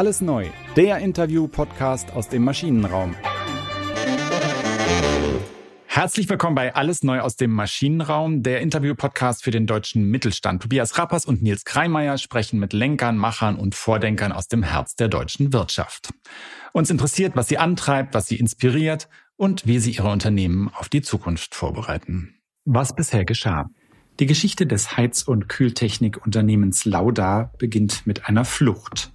Alles neu, der Interview-Podcast aus dem Maschinenraum. Herzlich willkommen bei Alles neu aus dem Maschinenraum, der Interview-Podcast für den deutschen Mittelstand. Tobias Rappers und Nils Kreimeier sprechen mit Lenkern, Machern und Vordenkern aus dem Herz der deutschen Wirtschaft. Uns interessiert, was sie antreibt, was sie inspiriert und wie sie ihre Unternehmen auf die Zukunft vorbereiten. Was bisher geschah. Die Geschichte des Heiz- und Kühltechnikunternehmens Lauda beginnt mit einer Flucht.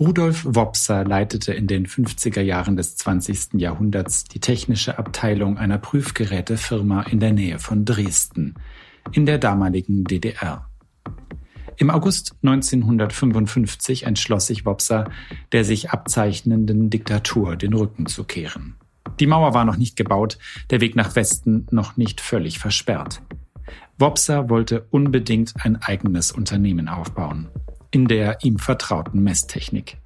Rudolf Wopser leitete in den 50er Jahren des 20. Jahrhunderts die technische Abteilung einer Prüfgerätefirma in der Nähe von Dresden, in der damaligen DDR. Im August 1955 entschloss sich Wopser, der sich abzeichnenden Diktatur den Rücken zu kehren. Die Mauer war noch nicht gebaut, der Weg nach Westen noch nicht völlig versperrt. Wopser wollte unbedingt ein eigenes Unternehmen aufbauen in der ihm vertrauten Messtechnik.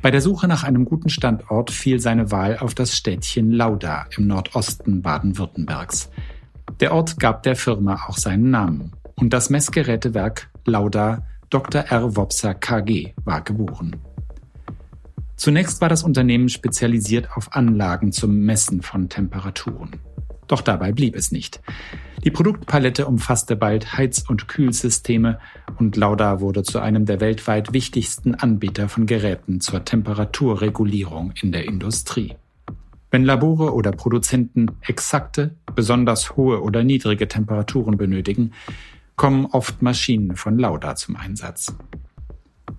Bei der Suche nach einem guten Standort fiel seine Wahl auf das Städtchen Lauda im Nordosten Baden-Württembergs. Der Ort gab der Firma auch seinen Namen und das Messgerätewerk Lauda Dr. R. Wopser KG war geboren. Zunächst war das Unternehmen spezialisiert auf Anlagen zum Messen von Temperaturen. Doch dabei blieb es nicht. Die Produktpalette umfasste bald Heiz- und Kühlsysteme und Lauda wurde zu einem der weltweit wichtigsten Anbieter von Geräten zur Temperaturregulierung in der Industrie. Wenn Labore oder Produzenten exakte, besonders hohe oder niedrige Temperaturen benötigen, kommen oft Maschinen von Lauda zum Einsatz.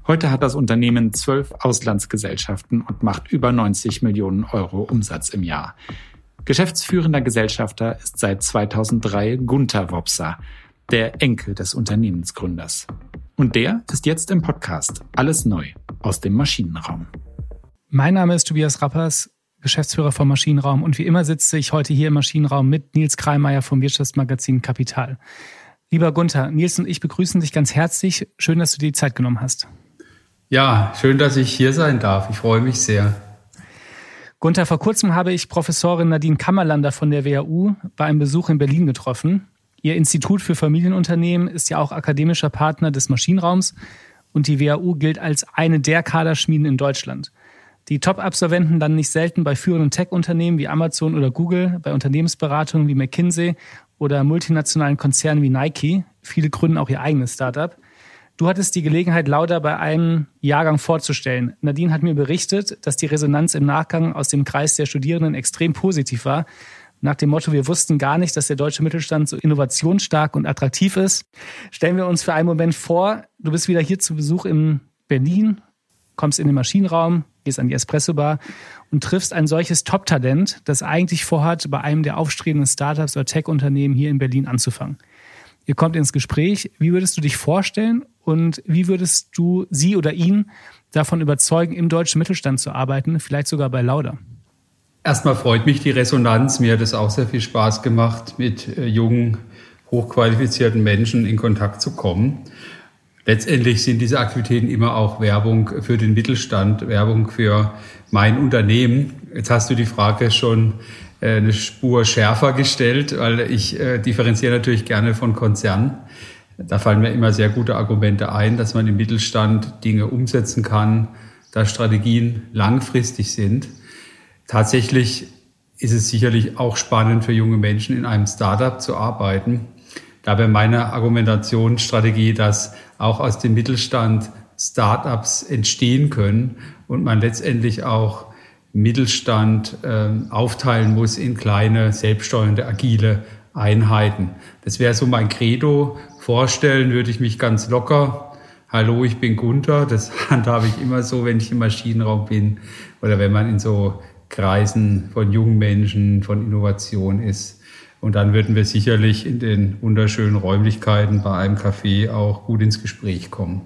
Heute hat das Unternehmen zwölf Auslandsgesellschaften und macht über 90 Millionen Euro Umsatz im Jahr. Geschäftsführender Gesellschafter ist seit 2003 Gunther Wopser, der Enkel des Unternehmensgründers. Und der ist jetzt im Podcast Alles neu aus dem Maschinenraum. Mein Name ist Tobias Rappers, Geschäftsführer vom Maschinenraum und wie immer sitze ich heute hier im Maschinenraum mit Nils Kreimeier vom Wirtschaftsmagazin Kapital. Lieber Gunther, Nils und ich begrüßen dich ganz herzlich. Schön, dass du dir die Zeit genommen hast. Ja, schön, dass ich hier sein darf. Ich freue mich sehr. Gunther, vor kurzem habe ich Professorin Nadine Kammerlander von der WHU bei einem Besuch in Berlin getroffen. Ihr Institut für Familienunternehmen ist ja auch akademischer Partner des Maschinenraums und die WHU gilt als eine der Kaderschmieden in Deutschland. Die Top-Absolventen dann nicht selten bei führenden Tech-Unternehmen wie Amazon oder Google, bei Unternehmensberatungen wie McKinsey oder multinationalen Konzernen wie Nike. Viele gründen auch ihr eigenes Startup. Du hattest die Gelegenheit, Lauda bei einem Jahrgang vorzustellen. Nadine hat mir berichtet, dass die Resonanz im Nachgang aus dem Kreis der Studierenden extrem positiv war. Nach dem Motto, wir wussten gar nicht, dass der deutsche Mittelstand so innovationsstark und attraktiv ist. Stellen wir uns für einen Moment vor, du bist wieder hier zu Besuch in Berlin, kommst in den Maschinenraum, gehst an die Espresso-Bar und triffst ein solches Top-Talent, das eigentlich vorhat, bei einem der aufstrebenden Startups oder Tech-Unternehmen hier in Berlin anzufangen. Ihr kommt ins Gespräch. Wie würdest du dich vorstellen und wie würdest du sie oder ihn davon überzeugen, im deutschen Mittelstand zu arbeiten, vielleicht sogar bei Lauda? Erstmal freut mich die Resonanz. Mir hat es auch sehr viel Spaß gemacht, mit äh, jungen, hochqualifizierten Menschen in Kontakt zu kommen. Letztendlich sind diese Aktivitäten immer auch Werbung für den Mittelstand, Werbung für mein Unternehmen. Jetzt hast du die Frage schon äh, eine Spur schärfer gestellt, weil ich äh, differenziere natürlich gerne von Konzernen. Da fallen mir immer sehr gute Argumente ein, dass man im Mittelstand Dinge umsetzen kann, da Strategien langfristig sind. Tatsächlich ist es sicherlich auch spannend für junge Menschen in einem Startup zu arbeiten. Da wäre meine Argumentationsstrategie, dass auch aus dem Mittelstand Startups entstehen können und man letztendlich auch Mittelstand äh, aufteilen muss in kleine, selbststeuernde, agile Einheiten. Das wäre so mein Credo. Vorstellen würde ich mich ganz locker. Hallo, ich bin Gunther. Das handhabe ich immer so, wenn ich im Maschinenraum bin oder wenn man in so Kreisen von jungen Menschen, von Innovation ist. Und dann würden wir sicherlich in den wunderschönen Räumlichkeiten bei einem Café auch gut ins Gespräch kommen.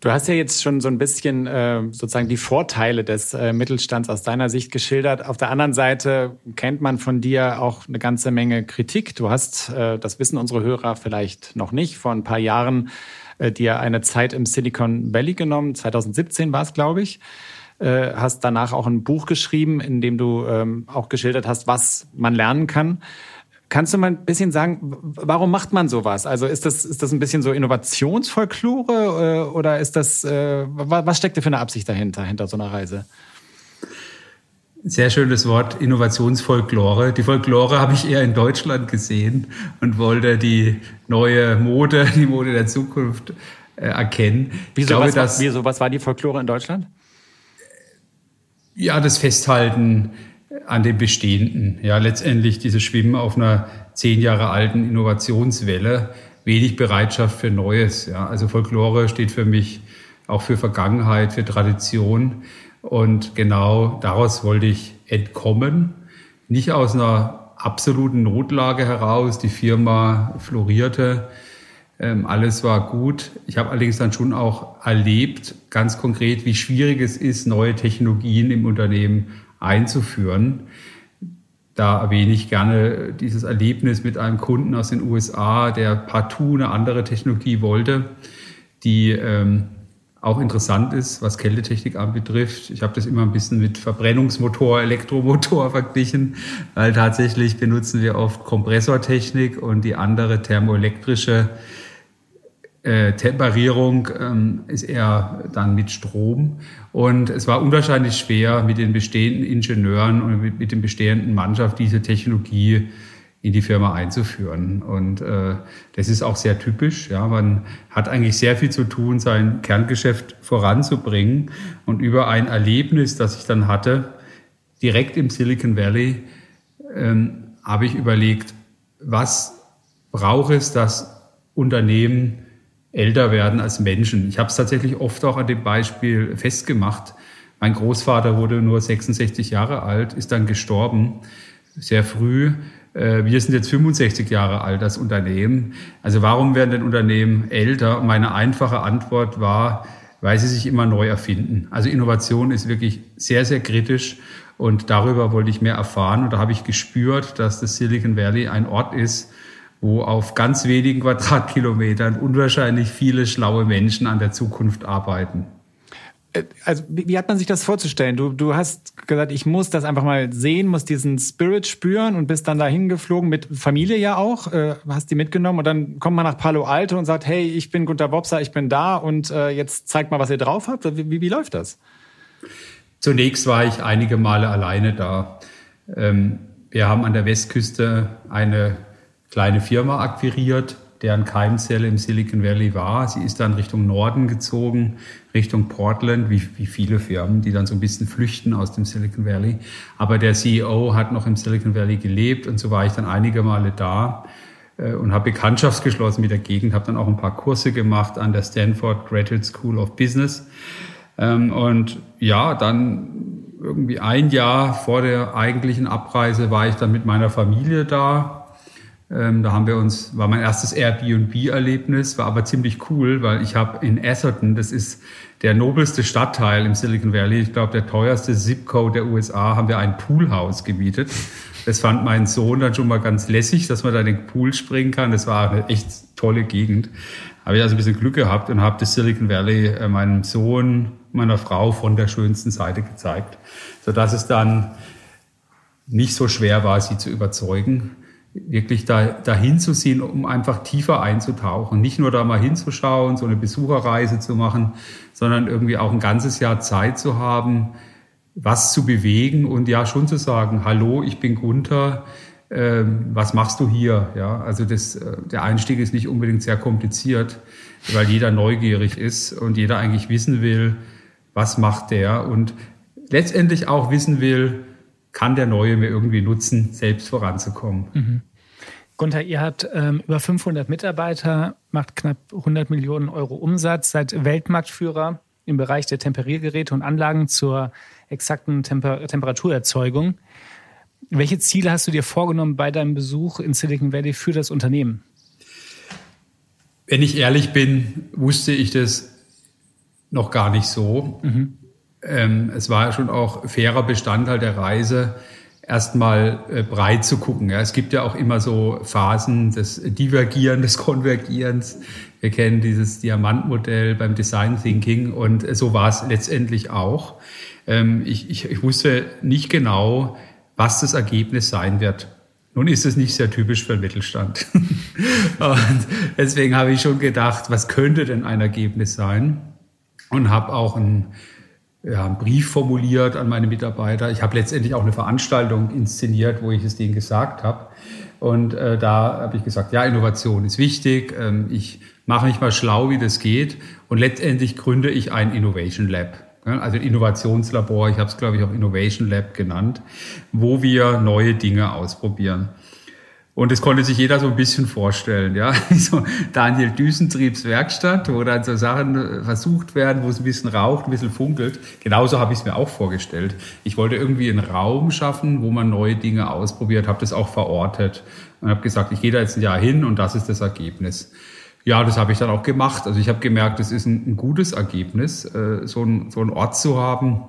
Du hast ja jetzt schon so ein bisschen äh, sozusagen die Vorteile des äh, Mittelstands aus deiner Sicht geschildert. Auf der anderen Seite kennt man von dir auch eine ganze Menge Kritik. Du hast, äh, das wissen unsere Hörer vielleicht noch nicht, vor ein paar Jahren äh, dir eine Zeit im Silicon Valley genommen. 2017 war es, glaube ich. Äh, hast danach auch ein Buch geschrieben, in dem du ähm, auch geschildert hast, was man lernen kann. Kannst du mal ein bisschen sagen, warum macht man sowas? Also ist das, ist das ein bisschen so Innovationsfolklore äh, oder ist das, äh, was steckt da für eine Absicht dahinter, hinter so einer Reise? Sehr schönes Wort, Innovationsfolklore. Die Folklore habe ich eher in Deutschland gesehen und wollte die neue Mode, die Mode der Zukunft äh, erkennen. Wieso, glaube, was, dass, wieso, was war die Folklore in Deutschland? Ja, das Festhalten an dem Bestehenden. Ja, letztendlich dieses Schwimmen auf einer zehn Jahre alten Innovationswelle, wenig Bereitschaft für Neues. Ja, also Folklore steht für mich auch für Vergangenheit, für Tradition. Und genau daraus wollte ich entkommen. Nicht aus einer absoluten Notlage heraus. Die Firma florierte. Ähm, alles war gut. Ich habe allerdings dann schon auch erlebt, ganz konkret, wie schwierig es ist, neue Technologien im Unternehmen einzuführen. Da erwähne ich gerne dieses Erlebnis mit einem Kunden aus den USA, der partout eine andere Technologie wollte, die ähm, auch interessant ist, was Kältetechnik anbetrifft. Ich habe das immer ein bisschen mit Verbrennungsmotor, Elektromotor verglichen, weil tatsächlich benutzen wir oft Kompressortechnik und die andere thermoelektrische äh, Temperierung ähm, ist eher dann mit Strom. Und es war unwahrscheinlich schwer, mit den bestehenden Ingenieuren und mit, mit den bestehenden Mannschaft diese Technologie in die Firma einzuführen. Und äh, das ist auch sehr typisch. Ja, man hat eigentlich sehr viel zu tun, sein Kerngeschäft voranzubringen. Und über ein Erlebnis, das ich dann hatte, direkt im Silicon Valley, ähm, habe ich überlegt, was braucht es, dass Unternehmen älter werden als Menschen. Ich habe es tatsächlich oft auch an dem Beispiel festgemacht. Mein Großvater wurde nur 66 Jahre alt, ist dann gestorben, sehr früh. Äh, wir sind jetzt 65 Jahre alt als Unternehmen. Also warum werden denn Unternehmen älter? meine einfache Antwort war, weil sie sich immer neu erfinden. Also Innovation ist wirklich sehr, sehr kritisch und darüber wollte ich mehr erfahren und da habe ich gespürt, dass das Silicon Valley ein Ort ist, wo auf ganz wenigen Quadratkilometern unwahrscheinlich viele schlaue Menschen an der Zukunft arbeiten. Äh, also wie, wie, hat man sich das vorzustellen? Du, du hast gesagt, ich muss das einfach mal sehen, muss diesen Spirit spüren und bist dann dahin geflogen mit Familie ja auch, äh, hast die mitgenommen und dann kommt man nach Palo Alto und sagt, hey, ich bin Gunter Bobser, ich bin da und äh, jetzt zeigt mal, was ihr drauf habt. Wie, wie, wie läuft das? Zunächst war ich einige Male alleine da. Ähm, wir haben an der Westküste eine kleine Firma akquiriert, deren Keimzelle im Silicon Valley war. Sie ist dann Richtung Norden gezogen, Richtung Portland, wie, wie viele Firmen, die dann so ein bisschen flüchten aus dem Silicon Valley. Aber der CEO hat noch im Silicon Valley gelebt und so war ich dann einige Male da äh, und habe Bekanntschaft geschlossen mit der Gegend, habe dann auch ein paar Kurse gemacht an der Stanford Graduate School of Business. Ähm, und ja, dann irgendwie ein Jahr vor der eigentlichen Abreise war ich dann mit meiner Familie da ähm, da haben wir uns, war mein erstes Airbnb-Erlebnis, war aber ziemlich cool, weil ich habe in Atherton, das ist der nobelste Stadtteil im Silicon Valley, ich glaube der teuerste Zip-Code der USA, haben wir ein Poolhaus gemietet. Das fand mein Sohn dann schon mal ganz lässig, dass man da in den Pool springen kann. Das war eine echt tolle Gegend. Habe ich also ein bisschen Glück gehabt und habe das Silicon Valley äh, meinem Sohn, meiner Frau von der schönsten Seite gezeigt, sodass es dann nicht so schwer war, sie zu überzeugen wirklich da, dahin zu ziehen, um einfach tiefer einzutauchen. Nicht nur da mal hinzuschauen, so eine Besucherreise zu machen, sondern irgendwie auch ein ganzes Jahr Zeit zu haben, was zu bewegen und ja schon zu sagen, hallo, ich bin Gunther, äh, was machst du hier? Ja, also das, äh, der Einstieg ist nicht unbedingt sehr kompliziert, weil jeder neugierig ist und jeder eigentlich wissen will, was macht der und letztendlich auch wissen will, kann der Neue mir irgendwie nutzen, selbst voranzukommen. Mhm. Gunther, ihr habt ähm, über 500 Mitarbeiter, macht knapp 100 Millionen Euro Umsatz, seid Weltmarktführer im Bereich der Temperiergeräte und Anlagen zur exakten Temper Temperaturerzeugung. Welche Ziele hast du dir vorgenommen bei deinem Besuch in Silicon Valley für das Unternehmen? Wenn ich ehrlich bin, wusste ich das noch gar nicht so. Mhm ähm, es war schon auch fairer Bestandteil der Reise, erstmal äh, breit zu gucken. Ja. Es gibt ja auch immer so Phasen des Divergieren, des Konvergierens. Wir kennen dieses Diamantmodell beim Design Thinking und so war es letztendlich auch. Ähm, ich, ich, ich wusste nicht genau, was das Ergebnis sein wird. Nun ist es nicht sehr typisch für den Mittelstand. und deswegen habe ich schon gedacht, was könnte denn ein Ergebnis sein? Und habe auch einen, ja, einen Brief formuliert an meine Mitarbeiter. Ich habe letztendlich auch eine Veranstaltung inszeniert, wo ich es denen gesagt habe. Und äh, da habe ich gesagt, ja, Innovation ist wichtig. Ähm, ich mache mich mal schlau, wie das geht. Und letztendlich gründe ich ein Innovation Lab. Also Innovationslabor, ich habe es, glaube ich, auch Innovation Lab genannt, wo wir neue Dinge ausprobieren. Und das konnte sich jeder so ein bisschen vorstellen, ja. So Daniel Düsentriebs Werkstatt, wo dann so Sachen äh, versucht werden, wo es ein bisschen raucht, ein bisschen funkelt. Genauso habe ich es mir auch vorgestellt. Ich wollte irgendwie einen Raum schaffen, wo man neue Dinge ausprobiert, habe das auch verortet und habe gesagt, ich gehe da jetzt ein Jahr hin und das ist das Ergebnis. Ja, das habe ich dann auch gemacht. Also ich habe gemerkt, es ist ein, ein, gutes Ergebnis, äh, so, ein, so einen Ort zu haben,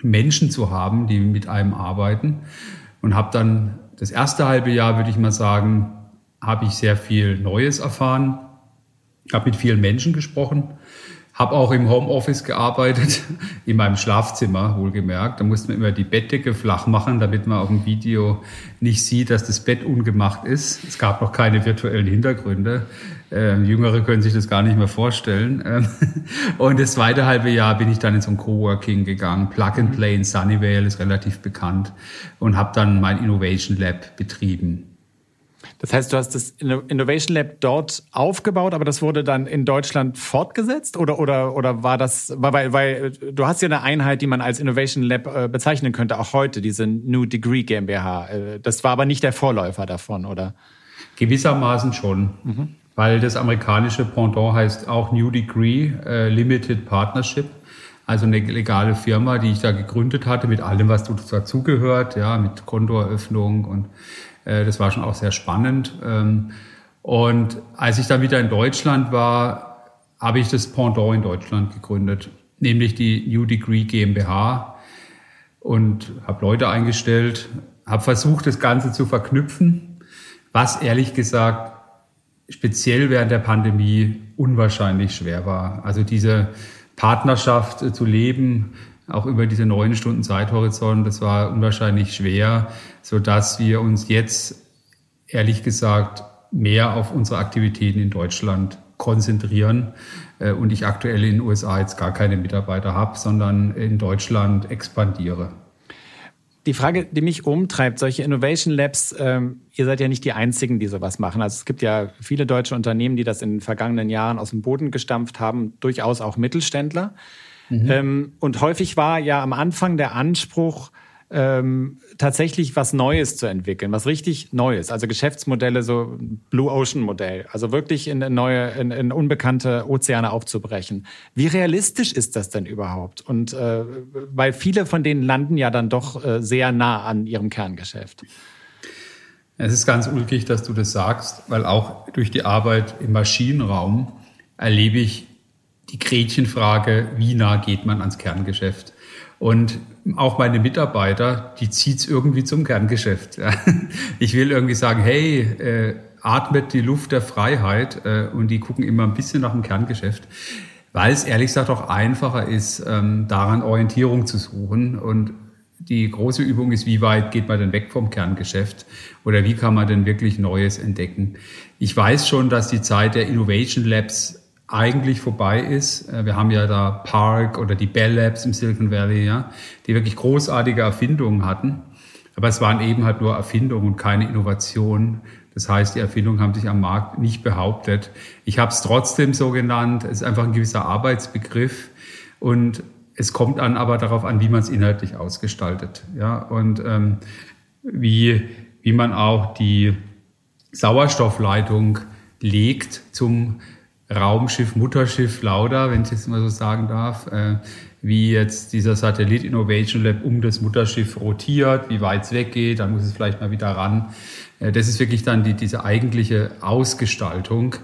Menschen zu haben, die mit einem arbeiten. Und habe dann das erste halbe Jahr, würde ich mal sagen, habe ich sehr viel Neues erfahren, habe mit vielen Menschen gesprochen, habe auch im Homeoffice gearbeitet, in meinem Schlafzimmer wohlgemerkt. Da musste man immer die Bettdecke flach machen, damit man auf dem Video nicht sieht, dass das Bett ungemacht ist. Es gab noch keine virtuellen Hintergründe. Äh, Jüngere können sich das gar nicht mehr vorstellen. Ähm, und das zweite halbe Jahr bin ich dann in so ein Coworking gegangen. Plug and Play in Sunnyvale ist relativ bekannt und habe dann mein Innovation Lab betrieben. Das heißt, du hast das Innovation Lab dort aufgebaut, aber das wurde dann in Deutschland fortgesetzt oder oder oder war das weil weil du hast ja eine Einheit, die man als Innovation Lab äh, bezeichnen könnte auch heute, diese New Degree GmbH. Äh, das war aber nicht der Vorläufer davon, oder? Gewissermaßen schon. Mhm. Weil das amerikanische Pendant heißt auch New Degree äh, Limited Partnership. Also eine legale Firma, die ich da gegründet hatte, mit allem, was dazugehört, ja, mit Kontoeröffnung und äh, das war schon auch sehr spannend. Ähm, und als ich dann wieder in Deutschland war, habe ich das Pendant in Deutschland gegründet, nämlich die New Degree GmbH und habe Leute eingestellt, habe versucht, das Ganze zu verknüpfen, was ehrlich gesagt speziell während der Pandemie unwahrscheinlich schwer war. Also diese Partnerschaft äh, zu leben, auch über diese neun Stunden Zeithorizont, das war unwahrscheinlich schwer, so dass wir uns jetzt ehrlich gesagt mehr auf unsere Aktivitäten in Deutschland konzentrieren äh, und ich aktuell in den USA jetzt gar keine Mitarbeiter habe, sondern in Deutschland expandiere. Die Frage, die mich umtreibt, solche Innovation Labs, ähm, ihr seid ja nicht die Einzigen, die sowas machen. Also es gibt ja viele deutsche Unternehmen, die das in den vergangenen Jahren aus dem Boden gestampft haben, durchaus auch Mittelständler. Mhm. Ähm, und häufig war ja am Anfang der Anspruch, ähm, tatsächlich was Neues zu entwickeln, was richtig Neues, also Geschäftsmodelle, so Blue Ocean Modell, also wirklich in neue, in, in unbekannte Ozeane aufzubrechen. Wie realistisch ist das denn überhaupt? Und äh, weil viele von denen landen ja dann doch äh, sehr nah an ihrem Kerngeschäft. Es ist ganz ulkig, dass du das sagst, weil auch durch die Arbeit im Maschinenraum erlebe ich die Gretchenfrage, wie nah geht man ans Kerngeschäft? Und auch meine Mitarbeiter, die zieht's irgendwie zum Kerngeschäft. Ich will irgendwie sagen, hey, äh, atmet die Luft der Freiheit äh, und die gucken immer ein bisschen nach dem Kerngeschäft, weil es ehrlich gesagt auch einfacher ist, ähm, daran Orientierung zu suchen. Und die große Übung ist, wie weit geht man denn weg vom Kerngeschäft oder wie kann man denn wirklich Neues entdecken. Ich weiß schon, dass die Zeit der Innovation Labs eigentlich vorbei ist. Äh, wir haben ja da Park oder die Bell Labs im Silicon Valley, ja, die wirklich großartige Erfindungen hatten. Aber es waren eben halt nur Erfindungen und keine Innovationen. Das heißt, die Erfindungen haben sich am Markt nicht behauptet. Ich habe es trotzdem so genannt. Es ist einfach ein gewisser Arbeitsbegriff und es kommt dann aber darauf an, wie man es inhaltlich ausgestaltet, ja und ähm, wie wie man auch die Sauerstoffleitung legt zum Raumschiff, Mutterschiff Lauda, wenn ich jetzt mal so sagen darf, äh, wie jetzt dieser Satellit Innovation Lab um das Mutterschiff rotiert, wie weit es weggeht, dann muss es vielleicht mal wieder ran. Äh, das ist wirklich dann die, diese eigentliche Ausgestaltung.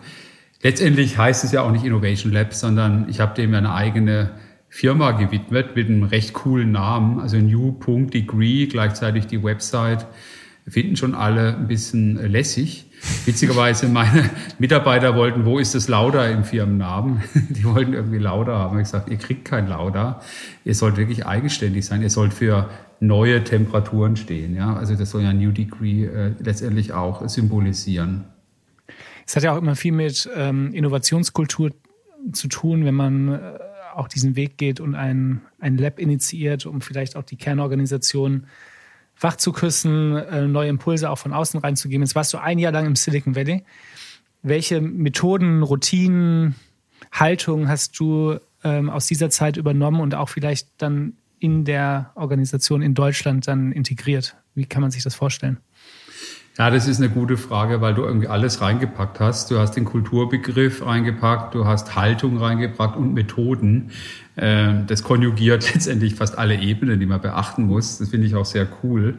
Letztendlich heißt es ja auch nicht Innovation Lab, sondern ich habe dem ja eine eigene Firma gewidmet mit einem recht coolen Namen, also New.Degree, gleichzeitig die Website, finden schon alle ein bisschen lässig. Witzigerweise, meine Mitarbeiter wollten, wo ist das Lauda im Firmennamen? Die wollten irgendwie Lauda haben. Ich gesagt, ihr kriegt kein Lauda. Ihr sollt wirklich eigenständig sein. Ihr sollt für neue Temperaturen stehen. Ja? Also das soll ja New Degree äh, letztendlich auch symbolisieren. Es hat ja auch immer viel mit ähm, Innovationskultur zu tun, wenn man äh, auch diesen Weg geht und ein, ein Lab initiiert, um vielleicht auch die Kernorganisation wach zu küssen, äh, neue Impulse auch von außen reinzugeben. Jetzt warst du ein Jahr lang im Silicon Valley. Welche Methoden, Routinen, Haltungen hast du ähm, aus dieser Zeit übernommen und auch vielleicht dann in der Organisation in Deutschland dann integriert? Wie kann man sich das vorstellen? Ja, das ist eine gute Frage, weil du irgendwie alles reingepackt hast. Du hast den Kulturbegriff reingepackt, du hast Haltung reingepackt und Methoden. Ähm, das konjugiert letztendlich fast alle Ebenen, die man beachten muss. Das finde ich auch sehr cool.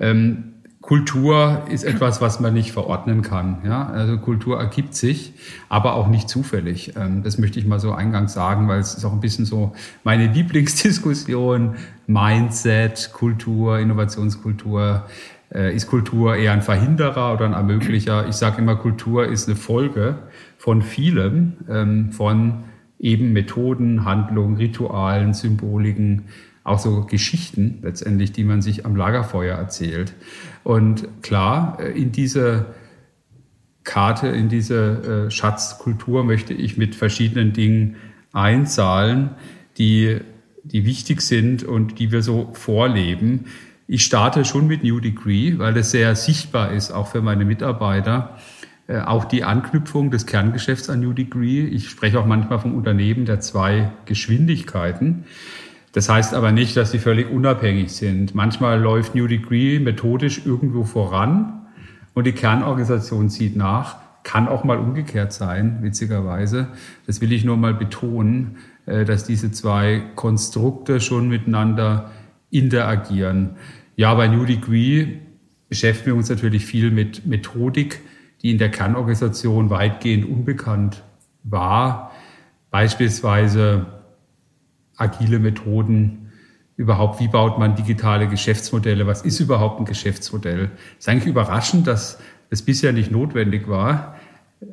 Ähm, Kultur ist etwas, was man nicht verordnen kann. Ja? Also Kultur ergibt sich, aber auch nicht zufällig. Ähm, das möchte ich mal so eingangs sagen, weil es ist auch ein bisschen so meine Lieblingsdiskussion. Mindset, Kultur, Innovationskultur. Äh, ist Kultur eher ein Verhinderer oder ein Ermöglicher? Ich sage immer, Kultur ist eine Folge von vielem, ähm, von eben Methoden, Handlungen, Ritualen, Symboliken, auch so Geschichten letztendlich, die man sich am Lagerfeuer erzählt. Und klar, äh, in diese Karte, in diese äh, Schatzkultur möchte ich mit verschiedenen Dingen einzahlen, die, die wichtig sind und die wir so vorleben. Ich starte schon mit New Degree, weil es sehr sichtbar ist, auch für meine Mitarbeiter. Äh, auch die Anknüpfung des Kerngeschäfts an New Degree. Ich spreche auch manchmal vom Unternehmen der zwei Geschwindigkeiten. Das heißt aber nicht, dass sie völlig unabhängig sind. Manchmal läuft New Degree methodisch irgendwo voran und die Kernorganisation zieht nach. Kann auch mal umgekehrt sein, witzigerweise. Das will ich nur mal betonen, äh, dass diese zwei Konstrukte schon miteinander interagieren. Ja, bei New Degree beschäftigen wir uns natürlich viel mit Methodik, die in der Kernorganisation weitgehend unbekannt war. Beispielsweise agile Methoden, überhaupt, wie baut man digitale Geschäftsmodelle, was ist überhaupt ein Geschäftsmodell. Es ist eigentlich überraschend, dass es bisher nicht notwendig war,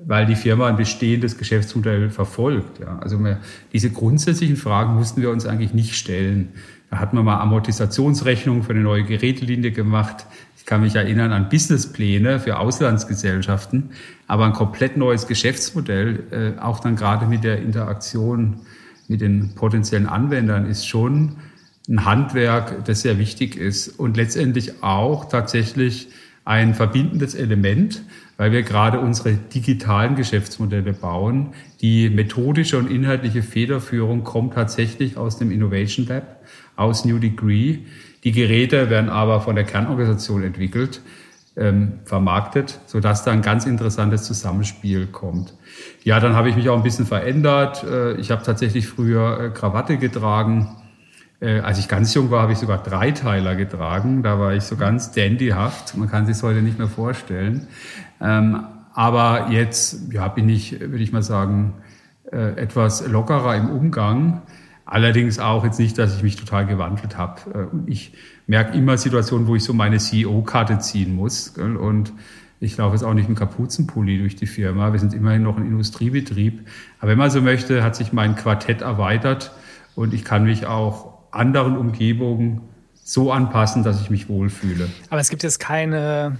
weil die Firma ein bestehendes Geschäftsmodell verfolgt. Ja. Also wir, diese grundsätzlichen Fragen mussten wir uns eigentlich nicht stellen. Da hat man mal Amortisationsrechnungen für eine neue Gerätelinie gemacht. Ich kann mich erinnern an Businesspläne für Auslandsgesellschaften, aber ein komplett neues Geschäftsmodell, äh, auch dann gerade mit der Interaktion mit den potenziellen Anwendern ist schon ein Handwerk, das sehr wichtig ist und letztendlich auch tatsächlich ein verbindendes Element, weil wir gerade unsere digitalen Geschäftsmodelle bauen. Die methodische und inhaltliche Federführung kommt tatsächlich aus dem Innovation Lab, aus New Degree. Die Geräte werden aber von der Kernorganisation entwickelt, ähm, vermarktet, sodass da ein ganz interessantes Zusammenspiel kommt. Ja, dann habe ich mich auch ein bisschen verändert. Äh, ich habe tatsächlich früher äh, Krawatte getragen. Äh, als ich ganz jung war, habe ich sogar Dreiteiler getragen. Da war ich so ganz dandyhaft. Man kann sich heute nicht mehr vorstellen. Ähm, aber jetzt ja, bin ich, würde ich mal sagen, etwas lockerer im Umgang. Allerdings auch jetzt nicht, dass ich mich total gewandelt habe. Ich merke immer Situationen, wo ich so meine CEO-Karte ziehen muss. Und ich laufe jetzt auch nicht mit Kapuzenpulli durch die Firma. Wir sind immerhin noch ein Industriebetrieb. Aber wenn man so möchte, hat sich mein Quartett erweitert und ich kann mich auch anderen Umgebungen so anpassen, dass ich mich wohlfühle. Aber es gibt jetzt keine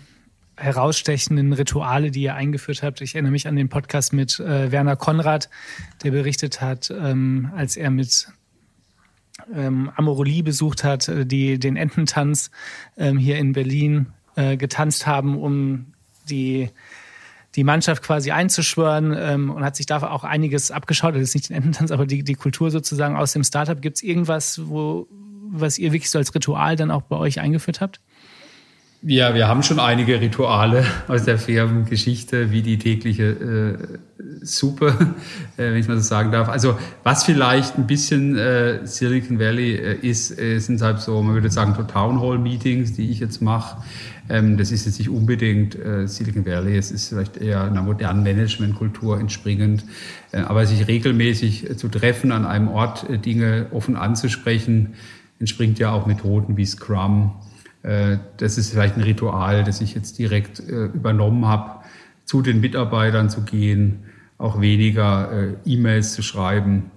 herausstechenden Rituale, die ihr eingeführt habt. Ich erinnere mich an den Podcast mit äh, Werner Konrad, der berichtet hat, ähm, als er mit ähm, Amorelie besucht hat, äh, die den Ententanz ähm, hier in Berlin äh, getanzt haben, um die die Mannschaft quasi einzuschwören ähm, und hat sich da auch einiges abgeschaut. Das ist nicht den Ententanz, aber die, die Kultur sozusagen aus dem Startup. Gibt es irgendwas, wo, was ihr wirklich so als Ritual dann auch bei euch eingeführt habt? Ja, wir haben schon einige Rituale aus der Firmengeschichte, wie die tägliche äh, Suppe, äh, wenn ich mal so sagen darf. Also was vielleicht ein bisschen äh, Silicon Valley äh, ist, äh, sind halt so, man würde sagen, so Town Hall Meetings, die ich jetzt mache. Ähm, das ist jetzt nicht unbedingt äh, Silicon Valley, es ist vielleicht eher einer modernen Managementkultur entspringend. Äh, aber sich regelmäßig äh, zu treffen, an einem Ort Dinge offen anzusprechen, entspringt ja auch Methoden wie Scrum das ist vielleicht ein Ritual, das ich jetzt direkt übernommen habe, zu den Mitarbeitern zu gehen, auch weniger E-Mails zu schreiben.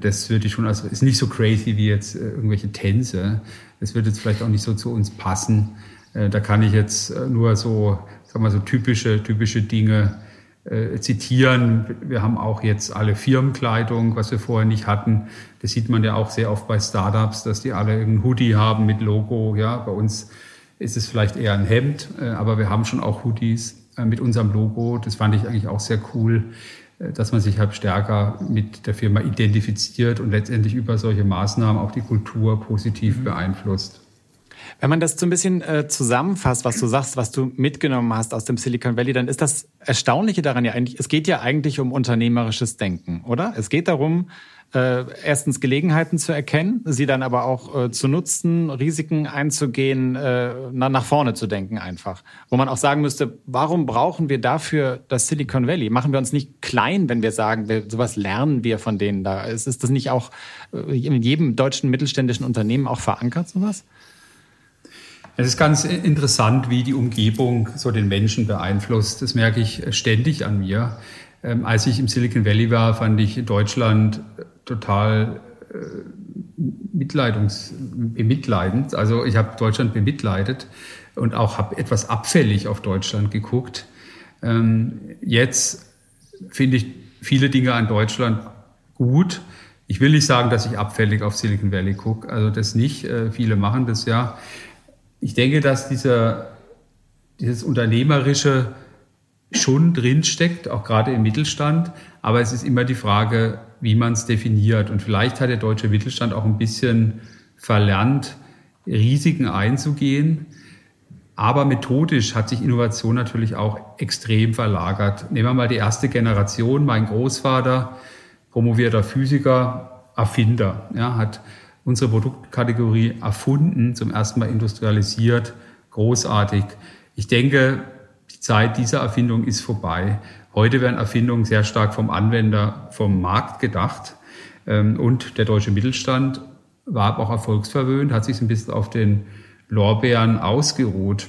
Das würde ich schon, also ist nicht so crazy wie jetzt irgendwelche Tänze. Das würde jetzt vielleicht auch nicht so zu uns passen. Da kann ich jetzt nur so, sagen wir so typische, typische Dinge äh, zitieren. Wir haben auch jetzt alle Firmenkleidung, was wir vorher nicht hatten. Das sieht man ja auch sehr oft bei Startups, dass die alle einen Hoodie haben mit Logo. Ja, bei uns ist es vielleicht eher ein Hemd, äh, aber wir haben schon auch Hoodies äh, mit unserem Logo. Das fand ich eigentlich auch sehr cool, äh, dass man sich halt stärker mit der Firma identifiziert und letztendlich über solche Maßnahmen auch die Kultur positiv mhm. beeinflusst. Wenn man das so ein bisschen äh, zusammenfasst, was du sagst, was du mitgenommen hast aus dem Silicon Valley, dann ist das Erstaunliche daran ja eigentlich, es geht ja eigentlich um unternehmerisches Denken, oder? Es geht darum, äh, erstens Gelegenheiten zu erkennen, sie dann aber auch äh, zu nutzen, Risiken einzugehen, äh, na, nach vorne zu denken einfach. Wo man auch sagen müsste, warum brauchen wir dafür das Silicon Valley? Machen wir uns nicht klein, wenn wir sagen, wir, sowas lernen wir von denen da? Ist, ist das nicht auch äh, in jedem deutschen mittelständischen Unternehmen auch verankert, sowas? Es ist ganz interessant, wie die Umgebung so den Menschen beeinflusst. Das merke ich ständig an mir. Ähm, als ich im Silicon Valley war, fand ich Deutschland total äh, mitleidungs, bemitleidend. Also ich habe Deutschland bemitleidet und auch habe etwas abfällig auf Deutschland geguckt. Ähm, jetzt finde ich viele Dinge an Deutschland gut. Ich will nicht sagen, dass ich abfällig auf Silicon Valley gucke, also das nicht. Äh, viele machen das ja ich denke, dass dieser, dieses Unternehmerische schon drinsteckt, auch gerade im Mittelstand. Aber es ist immer die Frage, wie man es definiert. Und vielleicht hat der deutsche Mittelstand auch ein bisschen verlernt, Risiken einzugehen. Aber methodisch hat sich Innovation natürlich auch extrem verlagert. Nehmen wir mal die erste Generation. Mein Großvater, promovierter Physiker, Erfinder, ja, hat unsere Produktkategorie erfunden, zum ersten Mal industrialisiert, großartig. Ich denke, die Zeit dieser Erfindung ist vorbei. Heute werden Erfindungen sehr stark vom Anwender, vom Markt gedacht. Ähm, und der deutsche Mittelstand war auch erfolgsverwöhnt, hat sich ein bisschen auf den Lorbeeren ausgeruht.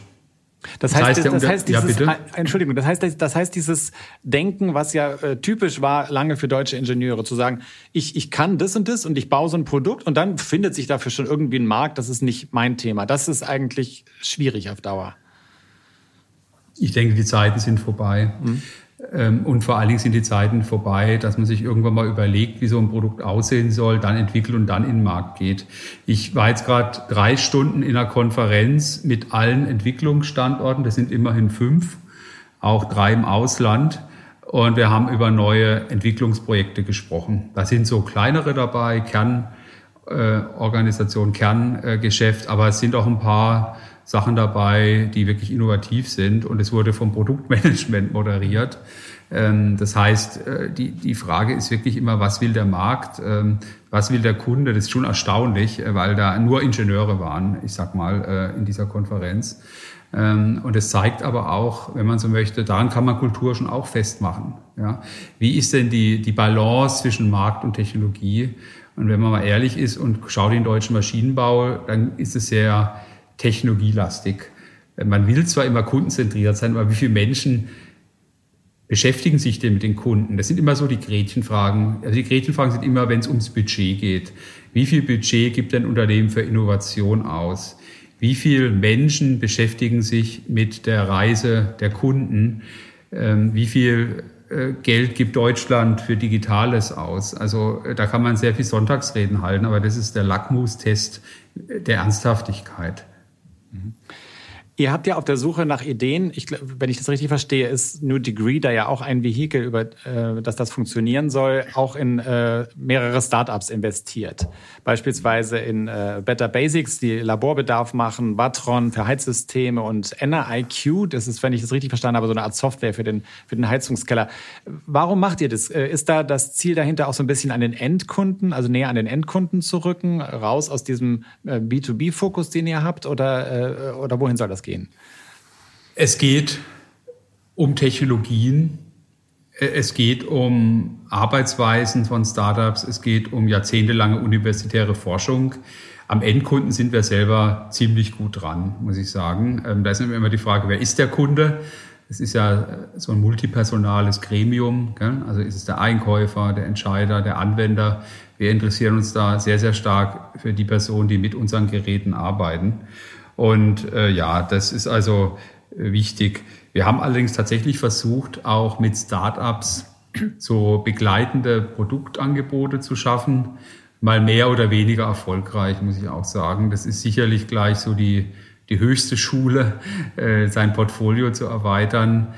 Das heißt, das heißt, das heißt dieses, ja, Entschuldigung, das heißt, das heißt dieses Denken, was ja äh, typisch war lange für deutsche Ingenieure, zu sagen, ich, ich kann das und das und ich baue so ein Produkt und dann findet sich dafür schon irgendwie ein Markt, das ist nicht mein Thema. Das ist eigentlich schwierig auf Dauer. Ich denke, die Zeiten sind vorbei. Mhm. Ähm, und vor allen Dingen sind die Zeiten vorbei, dass man sich irgendwann mal überlegt, wie so ein Produkt aussehen soll, dann entwickelt und dann in den Markt geht. Ich war jetzt gerade drei Stunden in einer Konferenz mit allen Entwicklungsstandorten, das sind immerhin fünf, auch drei im Ausland. Und wir haben über neue Entwicklungsprojekte gesprochen. Da sind so kleinere dabei, Kernorganisation, äh, Kerngeschäft, aber es sind auch ein paar Sachen dabei, die wirklich innovativ sind und es wurde vom Produktmanagement moderiert. Ähm, das heißt, äh, die, die Frage ist wirklich immer, was will der Markt, ähm, was will der Kunde? Das ist schon erstaunlich, äh, weil da nur Ingenieure waren, ich sag mal, äh, in dieser Konferenz. Ähm, und es zeigt aber auch, wenn man so möchte, daran kann man Kultur schon auch festmachen. Ja? Wie ist denn die, die Balance zwischen Markt und Technologie? Und wenn man mal ehrlich ist und schaut den deutschen Maschinenbau, dann ist es sehr technologielastig. Man will zwar immer kundenzentriert sein, aber wie viele Menschen beschäftigen sich denn mit den Kunden? Das sind immer so die Gretchenfragen. Also die Gretchenfragen sind immer, wenn es ums Budget geht. Wie viel Budget gibt ein Unternehmen für Innovation aus? Wie viele Menschen beschäftigen sich mit der Reise der Kunden? Ähm, wie viel äh, Geld gibt Deutschland für Digitales aus? Also äh, da kann man sehr viel Sonntagsreden halten, aber das ist der Lackmustest der Ernsthaftigkeit. Mhm. Ihr habt ja auf der Suche nach Ideen, ich, wenn ich das richtig verstehe, ist New Degree da ja auch ein Vehikel, über äh, das das funktionieren soll, auch in äh, mehrere Startups investiert. Beispielsweise in äh, Better Basics, die Laborbedarf machen, Vatron für Heizsysteme und NRIQ, das ist, wenn ich das richtig verstanden habe, so eine Art Software für den, für den Heizungskeller. Warum macht ihr das? Äh, ist da das Ziel dahinter auch so ein bisschen an den Endkunden, also näher an den Endkunden zu rücken, raus aus diesem äh, B2B-Fokus, den ihr habt, oder, äh, oder wohin soll das gehen? Gehen? Es geht um Technologien, es geht um Arbeitsweisen von Startups, es geht um jahrzehntelange universitäre Forschung. Am Endkunden sind wir selber ziemlich gut dran, muss ich sagen. Ähm, da ist immer die Frage, wer ist der Kunde? Es ist ja so ein multipersonales Gremium. Gell? Also ist es der Einkäufer, der Entscheider, der Anwender. Wir interessieren uns da sehr, sehr stark für die Personen, die mit unseren Geräten arbeiten. Und äh, ja, das ist also äh, wichtig. Wir haben allerdings tatsächlich versucht, auch mit Startups so begleitende Produktangebote zu schaffen. Mal mehr oder weniger erfolgreich, muss ich auch sagen. Das ist sicherlich gleich so die, die höchste Schule, äh, sein Portfolio zu erweitern.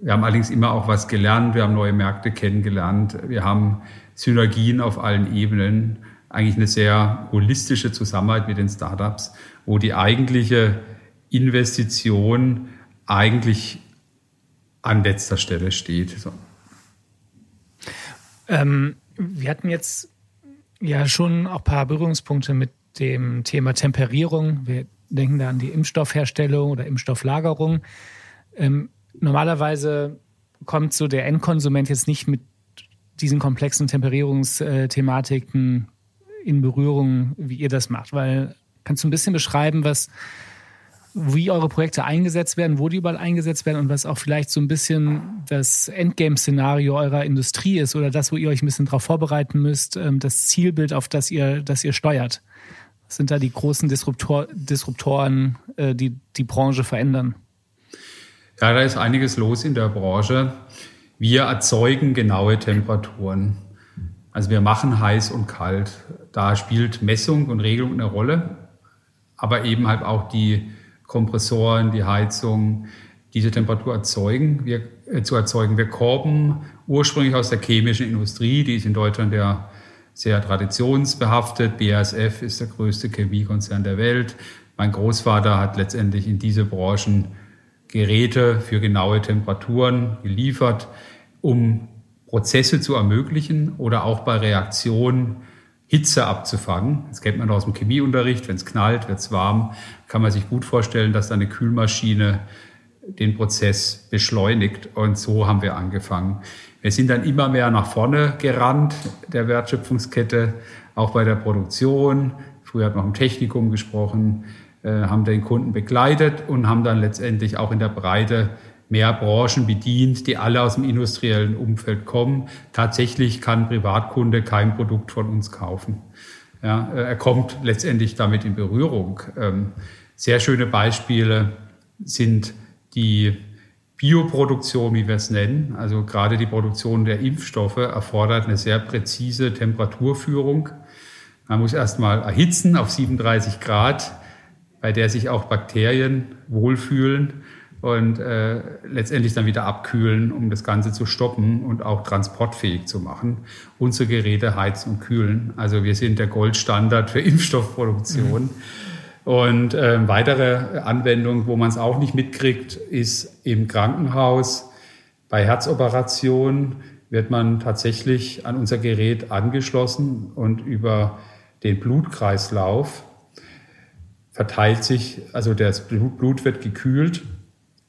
Wir haben allerdings immer auch was gelernt. Wir haben neue Märkte kennengelernt. Wir haben Synergien auf allen Ebenen. Eigentlich eine sehr holistische Zusammenarbeit mit den Startups, wo die eigentliche Investition eigentlich an letzter Stelle steht. So. Ähm, wir hatten jetzt ja schon auch ein paar Berührungspunkte mit dem Thema Temperierung. Wir denken da an die Impfstoffherstellung oder Impfstofflagerung. Ähm, normalerweise kommt so der Endkonsument jetzt nicht mit diesen komplexen Temperierungsthematiken in Berührung, wie ihr das macht. Weil kannst du ein bisschen beschreiben, was wie eure Projekte eingesetzt werden, wo die überall eingesetzt werden und was auch vielleicht so ein bisschen das Endgame-Szenario eurer Industrie ist oder das, wo ihr euch ein bisschen darauf vorbereiten müsst, ähm, das Zielbild, auf das ihr, das ihr steuert. Was sind da die großen Disruptor Disruptoren, äh, die die Branche verändern? Ja, da ist einiges los in der Branche. Wir erzeugen genaue Temperaturen. Also wir machen heiß und kalt. Da spielt Messung und Regelung eine Rolle, aber eben halt auch die Kompressoren, die Heizung, diese Temperatur erzeugen, wir, äh, zu erzeugen. Wir korben ursprünglich aus der chemischen Industrie, die ist in Deutschland ja sehr traditionsbehaftet. BASF ist der größte Chemiekonzern der Welt. Mein Großvater hat letztendlich in diese Branchen Geräte für genaue Temperaturen geliefert, um Prozesse zu ermöglichen oder auch bei Reaktionen Hitze abzufangen. Das kennt man aus dem Chemieunterricht. Wenn es knallt, wird es warm. Kann man sich gut vorstellen, dass da eine Kühlmaschine den Prozess beschleunigt. Und so haben wir angefangen. Wir sind dann immer mehr nach vorne gerannt der Wertschöpfungskette, auch bei der Produktion. Früher hat man im Technikum gesprochen, äh, haben den Kunden begleitet und haben dann letztendlich auch in der Breite mehr Branchen bedient, die alle aus dem industriellen Umfeld kommen. Tatsächlich kann Privatkunde kein Produkt von uns kaufen. Ja, äh, er kommt letztendlich damit in Berührung. Ähm, sehr schöne Beispiele sind die Bioproduktion, wie wir es nennen. Also gerade die Produktion der Impfstoffe erfordert eine sehr präzise Temperaturführung. Man muss erstmal erhitzen auf 37 Grad, bei der sich auch Bakterien wohlfühlen und äh, letztendlich dann wieder abkühlen, um das Ganze zu stoppen und auch transportfähig zu machen. Unsere Geräte heizen und kühlen. Also wir sind der Goldstandard für Impfstoffproduktion. Mhm. Und äh, weitere Anwendung, wo man es auch nicht mitkriegt, ist im Krankenhaus. Bei Herzoperationen wird man tatsächlich an unser Gerät angeschlossen und über den Blutkreislauf verteilt sich, also das Blut wird gekühlt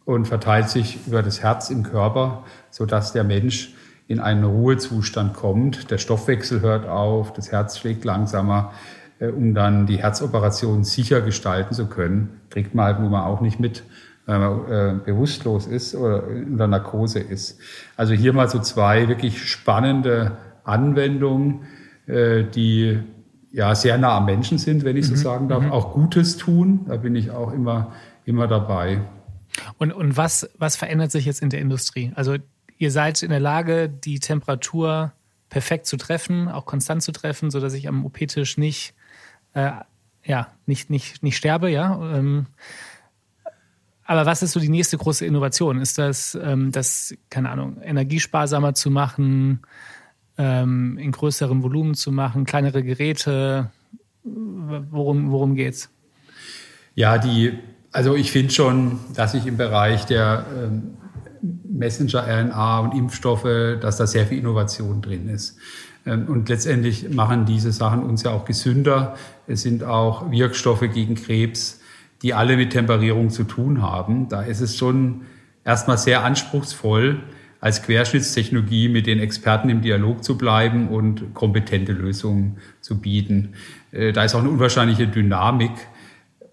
und verteilt sich über das Herz im Körper, sodass der Mensch in einen Ruhezustand kommt. Der Stoffwechsel hört auf, das Herz schlägt langsamer, äh, um dann die Herzoperation sicher gestalten zu können. Kriegt man halt nun mal auch nicht mit, wenn man äh, bewusstlos ist oder in der Narkose ist. Also hier mal so zwei wirklich spannende Anwendungen, äh, die ja sehr nah am Menschen sind, wenn ich so mhm. sagen darf, mhm. auch Gutes tun. Da bin ich auch immer, immer dabei. Und, und was, was verändert sich jetzt in der Industrie? Also ihr seid in der Lage, die Temperatur perfekt zu treffen, auch konstant zu treffen, sodass ich am OP-Tisch nicht, äh, ja, nicht, nicht, nicht sterbe, ja. Ähm, aber was ist so die nächste große Innovation? Ist das, ähm, das, keine Ahnung, energiesparsamer zu machen, ähm, in größerem Volumen zu machen, kleinere Geräte? Worum, worum geht's? Ja, die also ich finde schon, dass sich im Bereich der ähm, Messenger-RNA und Impfstoffe, dass da sehr viel Innovation drin ist. Ähm, und letztendlich machen diese Sachen uns ja auch gesünder. Es sind auch Wirkstoffe gegen Krebs, die alle mit Temperierung zu tun haben. Da ist es schon erstmal sehr anspruchsvoll, als Querschnittstechnologie mit den Experten im Dialog zu bleiben und kompetente Lösungen zu bieten. Äh, da ist auch eine unwahrscheinliche Dynamik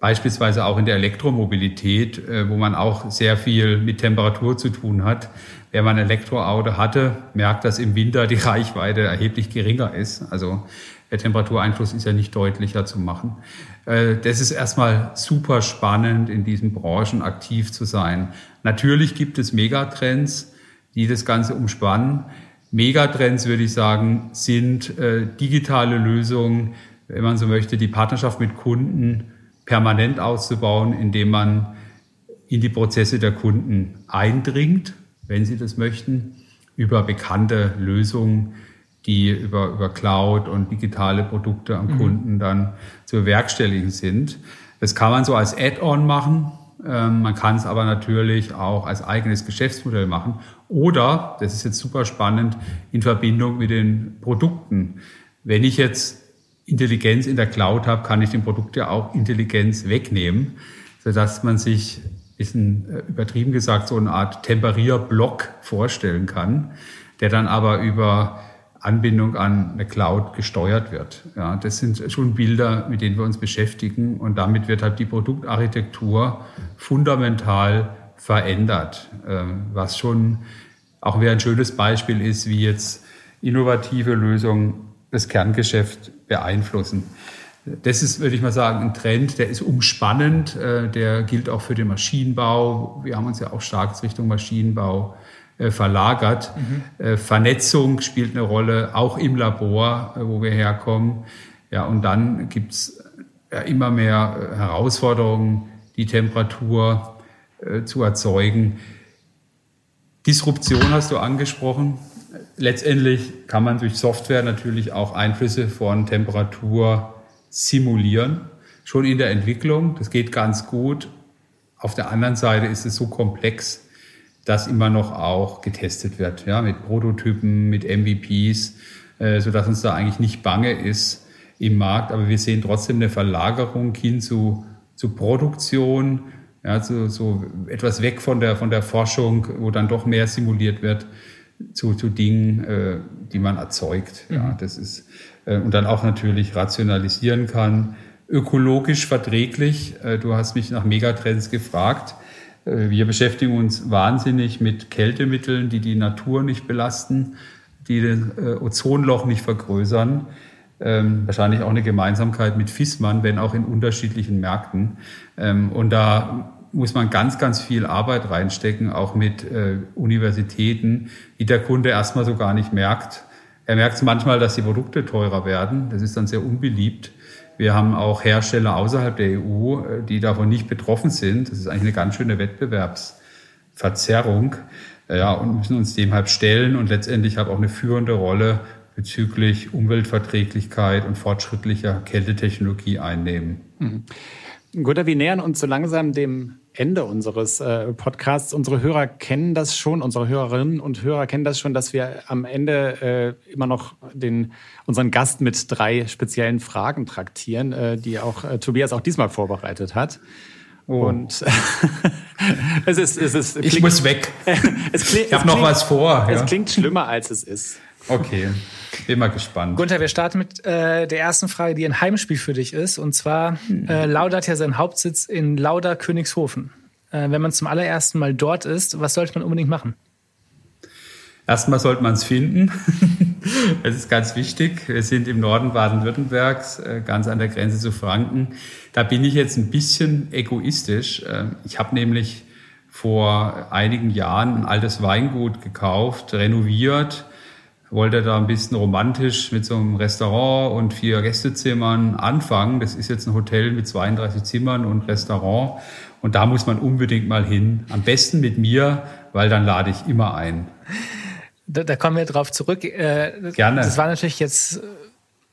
beispielsweise auch in der Elektromobilität, äh, wo man auch sehr viel mit Temperatur zu tun hat. Wer man ein Elektroauto hatte, merkt, dass im Winter die Reichweite erheblich geringer ist. Also der Temperatureinfluss ist ja nicht deutlicher zu machen. Äh, das ist erstmal super spannend, in diesen Branchen aktiv zu sein. Natürlich gibt es Megatrends, die das Ganze umspannen. Megatrends, würde ich sagen, sind äh, digitale Lösungen, wenn man so möchte, die Partnerschaft mit Kunden permanent auszubauen, indem man in die Prozesse der Kunden eindringt, wenn sie das möchten, über bekannte Lösungen, die über, über Cloud und digitale Produkte am mhm. Kunden dann zu bewerkstelligen sind. Das kann man so als Add-on machen. Ähm, man kann es aber natürlich auch als eigenes Geschäftsmodell machen. Oder, das ist jetzt super spannend, in Verbindung mit den Produkten. Wenn ich jetzt Intelligenz in der Cloud habe, kann ich dem Produkt ja auch Intelligenz wegnehmen, sodass man sich, bisschen äh, übertrieben gesagt, so eine Art Temperierblock vorstellen kann, der dann aber über Anbindung an eine Cloud gesteuert wird. Ja, das sind schon Bilder, mit denen wir uns beschäftigen und damit wird halt die Produktarchitektur fundamental verändert, ähm, was schon auch wieder ein schönes Beispiel ist, wie jetzt innovative Lösungen das Kerngeschäft beeinflussen. Das ist, würde ich mal sagen, ein Trend, der ist umspannend, äh, der gilt auch für den Maschinenbau. Wir haben uns ja auch stark Richtung Maschinenbau äh, verlagert. Mhm. Äh, Vernetzung spielt eine Rolle, auch im Labor, wo wir herkommen. Ja, und dann gibt's ja immer mehr Herausforderungen, die Temperatur zu erzeugen. Disruption hast du angesprochen letztendlich kann man durch Software natürlich auch Einflüsse von Temperatur simulieren, schon in der Entwicklung. Das geht ganz gut. Auf der anderen Seite ist es so komplex, dass immer noch auch getestet wird, ja, mit Prototypen, mit MVPs, äh, so dass uns da eigentlich nicht bange ist im Markt. Aber wir sehen trotzdem eine Verlagerung hin zu, zu Produktion, ja, so, so etwas weg von der, von der Forschung, wo dann doch mehr simuliert wird zu, zu Dingen, äh, die man erzeugt. Mhm. Ja, das ist, äh, und dann auch natürlich rationalisieren kann. Ökologisch verträglich. Äh, du hast mich nach Megatrends gefragt. Äh, wir beschäftigen uns wahnsinnig mit Kältemitteln, die die Natur nicht belasten, die das äh, Ozonloch nicht vergrößern. Ähm, wahrscheinlich auch eine Gemeinsamkeit mit Fissmann, wenn auch in unterschiedlichen Märkten. Ähm, und da muss man ganz, ganz viel Arbeit reinstecken, auch mit äh, Universitäten, die der Kunde erstmal so gar nicht merkt. Er merkt es manchmal, dass die Produkte teurer werden. Das ist dann sehr unbeliebt. Wir haben auch Hersteller außerhalb der EU, äh, die davon nicht betroffen sind. Das ist eigentlich eine ganz schöne Wettbewerbsverzerrung. Äh, ja, und müssen uns dem halt stellen und letztendlich habe auch eine führende Rolle bezüglich Umweltverträglichkeit und fortschrittlicher Kältetechnologie einnehmen. Mhm. Gut, wir nähern uns so langsam dem Ende unseres äh, Podcasts. Unsere Hörer kennen das schon, unsere Hörerinnen und Hörer kennen das schon, dass wir am Ende äh, immer noch den, unseren Gast mit drei speziellen Fragen traktieren, äh, die auch äh, Tobias auch diesmal vorbereitet hat. Oh. Und es ist, es ist. Ich klingt, muss weg. es klingt, ich habe noch was vor. Es ja. klingt schlimmer, als es ist. Okay. Bin mal gespannt. Gunther, wir starten mit äh, der ersten Frage, die ein Heimspiel für dich ist. Und zwar, äh, Lauda hat ja seinen Hauptsitz in Lauda Königshofen. Äh, wenn man zum allerersten Mal dort ist, was sollte man unbedingt machen? Erstmal sollte man es finden. das ist ganz wichtig. Wir sind im Norden Baden-Württembergs, äh, ganz an der Grenze zu Franken. Da bin ich jetzt ein bisschen egoistisch. Äh, ich habe nämlich vor einigen Jahren ein altes Weingut gekauft, renoviert wollte da ein bisschen romantisch mit so einem Restaurant und vier Gästezimmern anfangen. Das ist jetzt ein Hotel mit 32 Zimmern und Restaurant. Und da muss man unbedingt mal hin. Am besten mit mir, weil dann lade ich immer ein. Da, da kommen wir drauf zurück. Äh, Gerne. Das war natürlich jetzt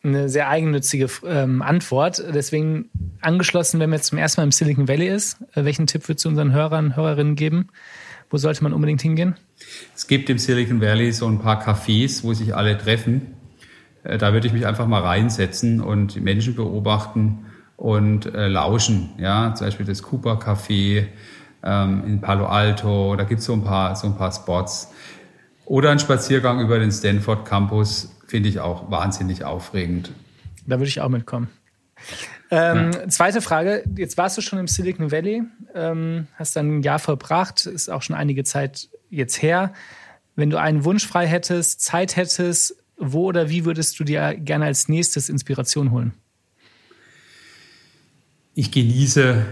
eine sehr eigennützige ähm, Antwort. Deswegen angeschlossen, wenn man jetzt zum ersten Mal im Silicon Valley ist, äh, welchen Tipp würdest du unseren Hörern, Hörerinnen geben? Wo sollte man unbedingt hingehen? Es gibt im Silicon Valley so ein paar Cafés, wo sich alle treffen. Äh, da würde ich mich einfach mal reinsetzen und die Menschen beobachten und äh, lauschen. Ja, zum Beispiel das Cooper Café ähm, in Palo Alto. Da gibt es so ein paar so ein paar Spots. Oder ein Spaziergang über den Stanford Campus finde ich auch wahnsinnig aufregend. Da würde ich auch mitkommen. Ähm, ja. Zweite Frage. Jetzt warst du schon im Silicon Valley, ähm, hast dann ein Jahr verbracht, ist auch schon einige Zeit jetzt her. Wenn du einen Wunsch frei hättest, Zeit hättest, wo oder wie würdest du dir gerne als nächstes Inspiration holen? Ich genieße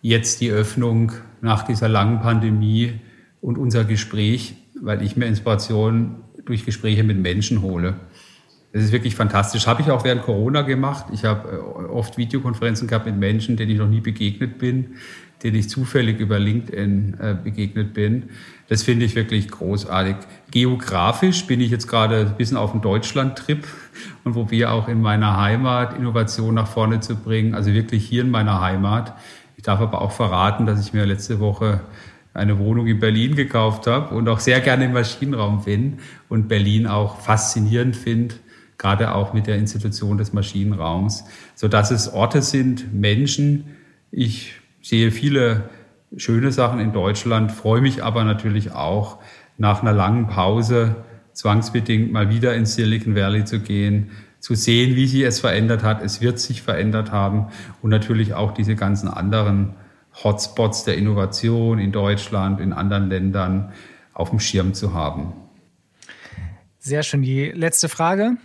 jetzt die Öffnung nach dieser langen Pandemie und unser Gespräch, weil ich mir Inspiration durch Gespräche mit Menschen hole. Das ist wirklich fantastisch. Habe ich auch während Corona gemacht. Ich habe äh, oft Videokonferenzen gehabt mit Menschen, denen ich noch nie begegnet bin, denen ich zufällig über LinkedIn äh, begegnet bin. Das finde ich wirklich großartig. Geografisch bin ich jetzt gerade ein bisschen auf dem Deutschland-Trip und probiere auch in meiner Heimat Innovation nach vorne zu bringen. Also wirklich hier in meiner Heimat. Ich darf aber auch verraten, dass ich mir letzte Woche eine Wohnung in Berlin gekauft habe und auch sehr gerne im Maschinenraum bin und Berlin auch faszinierend finde gerade auch mit der Institution des Maschinenraums, so dass es Orte sind, Menschen. Ich sehe viele schöne Sachen in Deutschland, freue mich aber natürlich auch nach einer langen Pause zwangsbedingt mal wieder ins Silicon Valley zu gehen, zu sehen, wie sich es verändert hat. Es wird sich verändert haben und natürlich auch diese ganzen anderen Hotspots der Innovation in Deutschland, in anderen Ländern auf dem Schirm zu haben. Sehr schön. Die letzte Frage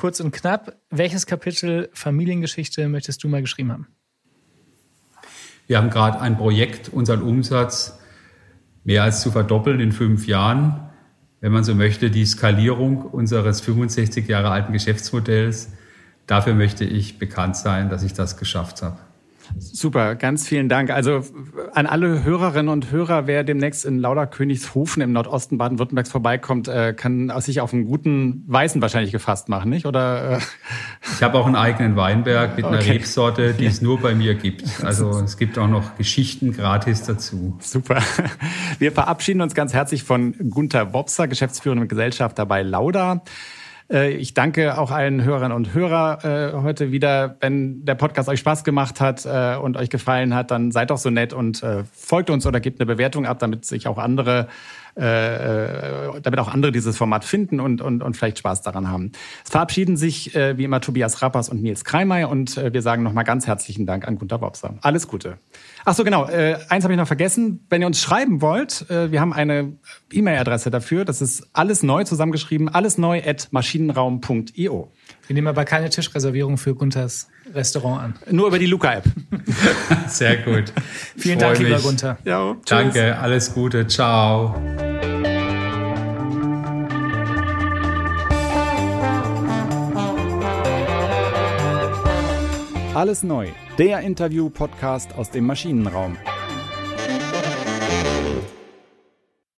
kurz und knapp, welches Kapitel Familiengeschichte möchtest du mal geschrieben haben? Wir haben gerade ein Projekt, unseren Umsatz mehr als zu verdoppeln in fünf Jahren. Wenn man so möchte, die Skalierung unseres 65 Jahre alten Geschäftsmodells. Dafür möchte ich bekannt sein, dass ich das geschafft habe. Super, ganz vielen Dank. Also an alle Hörerinnen und Hörer, wer demnächst in Lauderkönigshofen im Nordosten Baden-Württembergs vorbeikommt, äh, kann sich auf einen guten Weißen wahrscheinlich gefasst machen, nicht? Oder? Äh? Ich habe auch einen eigenen Weinberg mit einer okay. Rebsorte, die es nur bei mir gibt. Also es gibt auch noch Geschichten gratis dazu. Super. Wir verabschieden uns ganz herzlich von Gunther Wopser, Geschäftsführender Gesellschafter bei Lauda. Äh, ich danke auch allen Hörerinnen und Hörern äh, heute wieder. Wenn der Podcast euch Spaß gemacht hat äh, und euch gefallen hat, dann seid doch so nett und folgt uns oder gebt eine Bewertung ab, damit sich auch andere damit auch andere dieses Format finden und, und, und vielleicht Spaß daran haben. Es verabschieden sich wie immer Tobias Rappers und Nils Kreimeier und wir sagen nochmal ganz herzlichen Dank an Gunter Wobser. Alles Gute. Ach so, genau. Äh, eins habe ich noch vergessen. Wenn ihr uns schreiben wollt, äh, wir haben eine E-Mail-Adresse dafür. Das ist alles neu zusammengeschrieben, alles neu at maschinenraum.io. Wir nehmen aber keine Tischreservierung für Gunters Restaurant an. Nur über die Luca-App. Sehr gut. Vielen Dank, mich. lieber Gunther. Ja, Danke, alles Gute. Ciao. Alles neu, der Interview-Podcast aus dem Maschinenraum.